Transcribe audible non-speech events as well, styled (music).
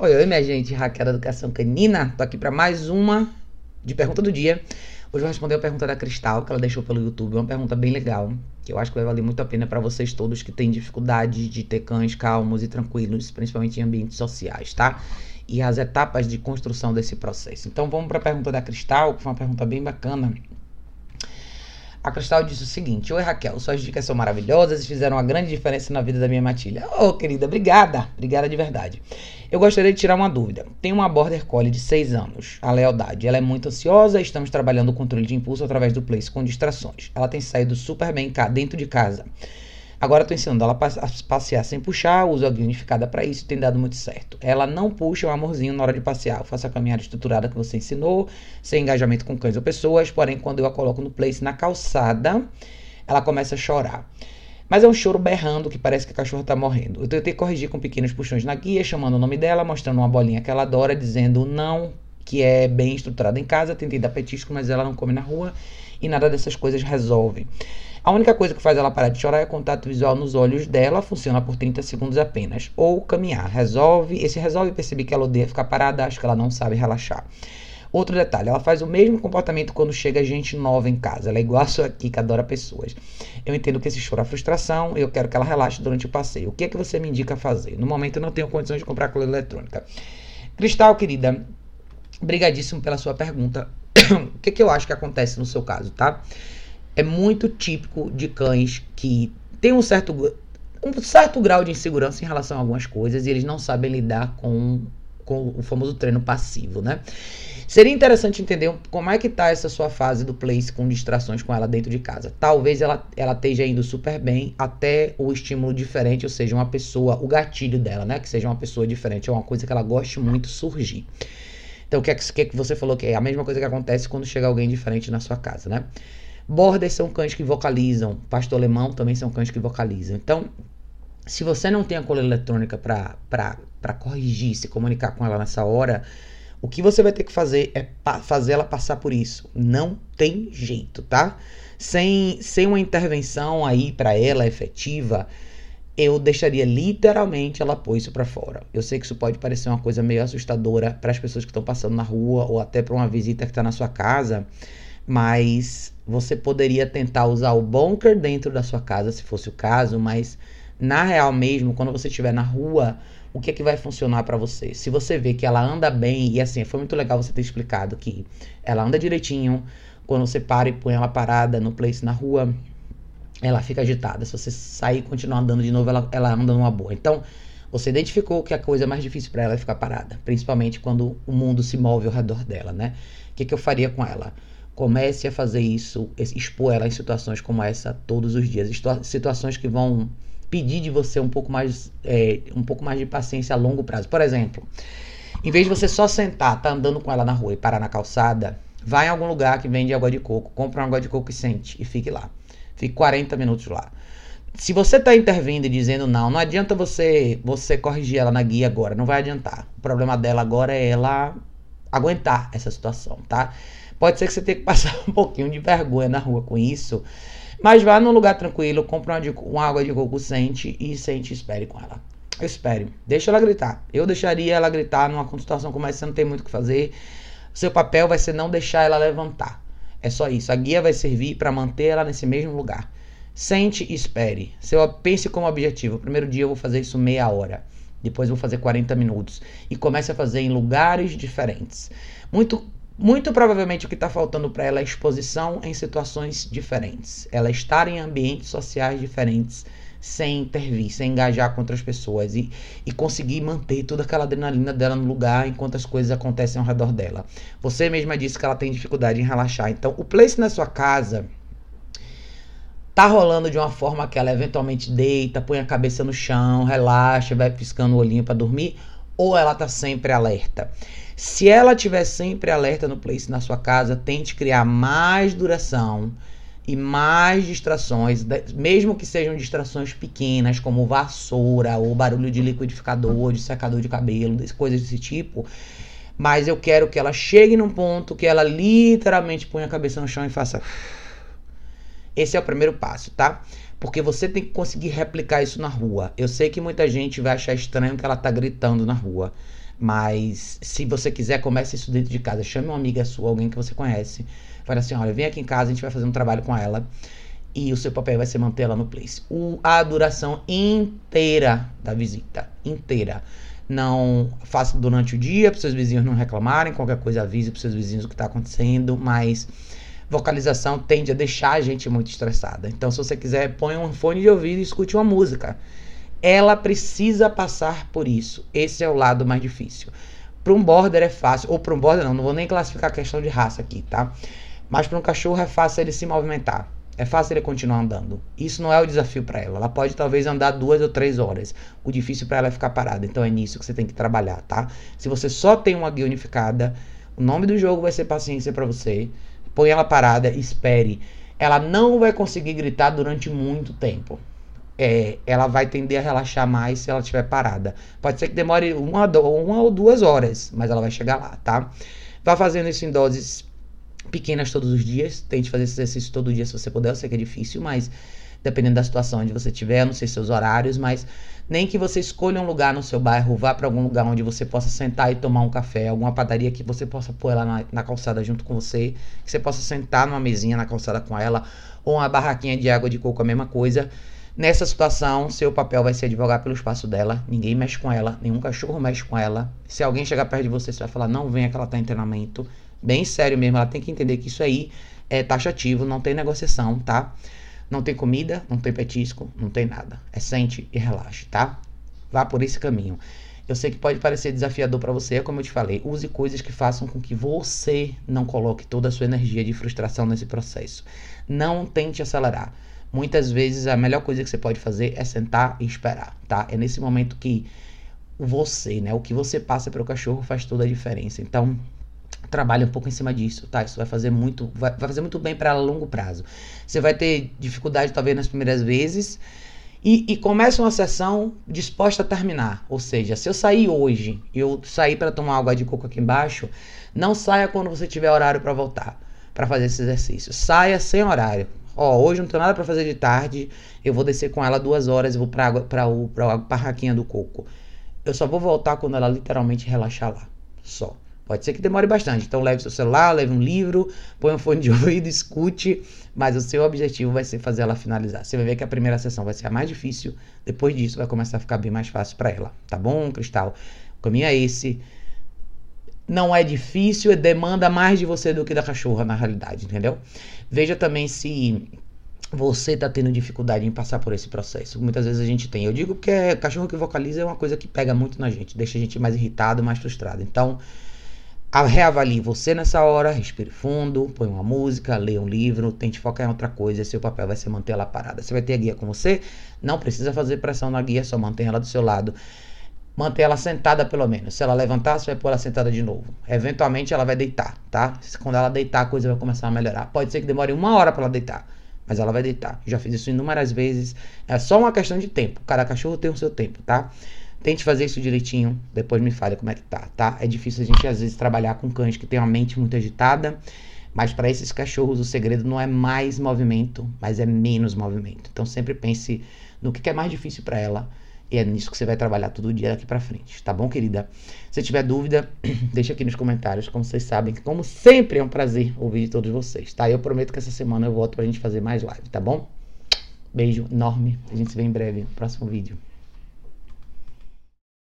Oi, oi, minha gente, Raquel da Educação Canina. Tô aqui para mais uma de pergunta do dia. Hoje eu vou responder a pergunta da Cristal, que ela deixou pelo YouTube. Uma pergunta bem legal, que eu acho que vai valer muito a pena para vocês todos que têm dificuldade de ter cães calmos e tranquilos, principalmente em ambientes sociais, tá? E as etapas de construção desse processo. Então vamos para a pergunta da Cristal, que foi uma pergunta bem bacana. A Cristal disse o seguinte: Oi Raquel, suas dicas são maravilhosas e fizeram uma grande diferença na vida da minha matilha. Ô oh, querida, obrigada, obrigada de verdade. Eu gostaria de tirar uma dúvida. Tenho uma Border Collie de 6 anos, a Lealdade. Ela é muito ansiosa e estamos trabalhando o controle de impulso através do Place com distrações. Ela tem saído super bem cá, dentro de casa. Agora estou ensinando ela a passear sem puxar, uso a guia unificada para isso, tem dado muito certo. Ela não puxa o amorzinho na hora de passear. Eu faço a caminhada estruturada que você ensinou, sem engajamento com cães ou pessoas, porém quando eu a coloco no place na calçada, ela começa a chorar. Mas é um choro berrando que parece que a cachorra está morrendo. Eu tentei corrigir com pequenos puxões na guia, chamando o nome dela, mostrando uma bolinha que ela adora, dizendo não, que é bem estruturada em casa. Tentei dar petisco, mas ela não come na rua e nada dessas coisas resolve. A única coisa que faz ela parar de chorar é contato visual nos olhos dela, funciona por 30 segundos apenas. Ou caminhar, resolve. Esse resolve perceber que ela odeia ficar parada, acho que ela não sabe relaxar. Outro detalhe, ela faz o mesmo comportamento quando chega gente nova em casa. Ela é igual a sua aqui, que adora pessoas. Eu entendo que esse choro é frustração e eu quero que ela relaxe durante o passeio. O que é que você me indica fazer? No momento eu não tenho condições de comprar coisa eletrônica. Cristal, querida, brigadíssimo pela sua pergunta. (coughs) o que, que eu acho que acontece no seu caso, tá? é muito típico de cães que tem um certo, um certo grau de insegurança em relação a algumas coisas e eles não sabem lidar com, com o famoso treino passivo, né? Seria interessante entender como é que tá essa sua fase do place com distrações com ela dentro de casa. Talvez ela, ela esteja indo super bem até o estímulo diferente, ou seja, uma pessoa, o gatilho dela, né? Que seja uma pessoa diferente, é uma coisa que ela goste muito surgir. Então, o que é que, que você falou que é a mesma coisa que acontece quando chega alguém diferente na sua casa, né? Borders são cães que vocalizam. Pastor alemão também são cães que vocalizam. Então, se você não tem a cola eletrônica para corrigir, se comunicar com ela nessa hora, o que você vai ter que fazer é fazer ela passar por isso. Não tem jeito, tá? Sem, sem uma intervenção aí para ela efetiva, eu deixaria literalmente ela pôr isso para fora. Eu sei que isso pode parecer uma coisa meio assustadora para as pessoas que estão passando na rua ou até para uma visita que está na sua casa, mas você poderia tentar usar o bunker dentro da sua casa, se fosse o caso, mas na real mesmo, quando você estiver na rua, o que é que vai funcionar para você? Se você vê que ela anda bem, e assim, foi muito legal você ter explicado que ela anda direitinho, quando você para e põe ela parada no place na rua, ela fica agitada. Se você sair e continuar andando de novo, ela, ela anda numa boa. Então, você identificou que a coisa mais difícil para ela é ficar parada, principalmente quando o mundo se move ao redor dela, né? O que, que eu faria com ela? Comece a fazer isso, expor ela em situações como essa todos os dias. Situações que vão pedir de você um pouco mais, é, um pouco mais de paciência a longo prazo. Por exemplo, em vez de você só sentar, tá andando com ela na rua e parar na calçada, vai em algum lugar que vende água de coco, compra uma água de coco e sente e fique lá. Fique 40 minutos lá. Se você está intervindo e dizendo não, não adianta você você corrigir ela na guia agora, não vai adiantar. O problema dela agora é ela aguentar essa situação, tá? Pode ser que você tenha que passar (laughs) um pouquinho de vergonha na rua com isso. Mas vá num lugar tranquilo, compre uma, de, uma água de coco, sente e sente e espere com ela. Espere. Deixa ela gritar. Eu deixaria ela gritar numa situação como essa, você não tem muito o que fazer. Seu papel vai ser não deixar ela levantar. É só isso. A guia vai servir para manter ela nesse mesmo lugar. Sente e espere. Se eu pense como objetivo, primeiro dia eu vou fazer isso meia hora. Depois vou fazer 40 minutos. E comece a fazer em lugares diferentes. Muito muito provavelmente o que está faltando para ela é exposição em situações diferentes. Ela estar em ambientes sociais diferentes, sem intervir, sem engajar com outras pessoas e, e conseguir manter toda aquela adrenalina dela no lugar enquanto as coisas acontecem ao redor dela. Você mesma disse que ela tem dificuldade em relaxar. Então, o place na sua casa tá rolando de uma forma que ela eventualmente deita, põe a cabeça no chão, relaxa, vai piscando o olhinho para dormir, ou ela tá sempre alerta. Se ela tiver sempre alerta no place na sua casa, tente criar mais duração e mais distrações, mesmo que sejam distrações pequenas, como vassoura ou barulho de liquidificador, de secador de cabelo, coisas desse tipo. Mas eu quero que ela chegue num ponto que ela literalmente ponha a cabeça no chão e faça. Esse é o primeiro passo, tá? Porque você tem que conseguir replicar isso na rua. Eu sei que muita gente vai achar estranho que ela tá gritando na rua. Mas se você quiser, comece isso dentro de casa. Chame uma amiga sua, alguém que você conhece. Fale assim: olha, vem aqui em casa, a gente vai fazer um trabalho com ela. E o seu papel vai ser manter ela no place. O, a duração inteira da visita. Inteira. Não faça durante o dia para seus vizinhos não reclamarem. Qualquer coisa avise para seus vizinhos o que está acontecendo. Mas vocalização tende a deixar a gente muito estressada. Então, se você quiser, põe um fone de ouvido e escute uma música ela precisa passar por isso. Esse é o lado mais difícil. Para um border é fácil, ou para um border não, não vou nem classificar a questão de raça aqui, tá? Mas para um cachorro é fácil ele se movimentar. É fácil ele continuar andando. Isso não é o desafio para ela. Ela pode talvez andar duas ou três horas. O difícil para ela é ficar parada. Então é nisso que você tem que trabalhar, tá? Se você só tem uma guia unificada, o nome do jogo vai ser paciência para você. Põe ela parada, espere. Ela não vai conseguir gritar durante muito tempo é, ela vai tender a relaxar mais se ela estiver parada. Pode ser que demore uma, uma ou duas horas, mas ela vai chegar lá, tá? Vá fazendo isso em doses pequenas todos os dias. Tente fazer esse exercício todo dia se você puder. Eu sei que é difícil, mas dependendo da situação onde você estiver, não sei seus horários, mas nem que você escolha um lugar no seu bairro, vá para algum lugar onde você possa sentar e tomar um café, alguma padaria que você possa pôr ela na, na, calçada junto com você, que você possa sentar numa mesinha na calçada com ela, ou uma barraquinha de água de coco, a mesma coisa. Nessa situação, seu papel vai ser advogar pelo espaço dela. Ninguém mexe com ela, nenhum cachorro mexe com ela. Se alguém chegar perto de você, você vai falar: não venha que ela tá em treinamento. Bem sério mesmo, ela tem que entender que isso aí é taxativo, não tem negociação, tá? Não tem comida, não tem petisco, não tem nada. É sente e relaxe, tá? Vá por esse caminho. Eu sei que pode parecer desafiador para você, como eu te falei, use coisas que façam com que você não coloque toda a sua energia de frustração nesse processo. Não tente acelerar muitas vezes a melhor coisa que você pode fazer é sentar e esperar, tá? É nesse momento que você, né, o que você passa para o cachorro faz toda a diferença. Então, trabalhe um pouco em cima disso, tá? Isso vai fazer muito, vai, vai fazer muito bem para longo prazo. Você vai ter dificuldade talvez nas primeiras vezes e, e começa uma sessão disposta a terminar. Ou seja, se eu sair hoje e eu sair para tomar água de coco aqui embaixo, não saia quando você tiver horário para voltar para fazer esse exercício. Saia sem horário. Ó, hoje não tenho nada para fazer de tarde, eu vou descer com ela duas horas e vou pra, água, pra, o, pra barraquinha do coco. Eu só vou voltar quando ela literalmente relaxar lá. Só. Pode ser que demore bastante. Então leve seu celular, leve um livro, põe um fone de (laughs) ouvido, escute. Mas o seu objetivo vai ser fazer ela finalizar. Você vai ver que a primeira sessão vai ser a mais difícil. Depois disso vai começar a ficar bem mais fácil para ela. Tá bom, Cristal? O caminho é esse. Não é difícil, demanda mais de você do que da cachorra, na realidade, entendeu? Veja também se você está tendo dificuldade em passar por esse processo. Muitas vezes a gente tem. Eu digo que é, cachorro que vocaliza é uma coisa que pega muito na gente, deixa a gente mais irritado, mais frustrado. Então, reavalie você nessa hora, respire fundo, põe uma música, leia um livro, tente focar em outra coisa. Seu papel vai ser manter ela parada. Você vai ter a guia com você, não precisa fazer pressão na guia, só mantenha ela do seu lado manter ela sentada pelo menos. Se ela levantar, você vai pôr ela sentada de novo. Eventualmente ela vai deitar, tá? Quando ela deitar, a coisa vai começar a melhorar. Pode ser que demore uma hora para ela deitar, mas ela vai deitar. Já fiz isso inúmeras vezes. É só uma questão de tempo. Cada cachorro tem o seu tempo, tá? Tente fazer isso direitinho, depois me fale como é que tá, tá? É difícil a gente às vezes trabalhar com cães que tem uma mente muito agitada, mas para esses cachorros o segredo não é mais movimento, mas é menos movimento. Então sempre pense no que é mais difícil para ela e é nisso que você vai trabalhar todo dia daqui pra frente, tá bom, querida? Se tiver dúvida, (clears throat) deixa aqui nos comentários. Como vocês sabem, como sempre é um prazer ouvir de todos vocês, tá? Eu prometo que essa semana eu volto pra gente fazer mais live, tá bom? Beijo enorme. A gente se vê em breve no próximo vídeo.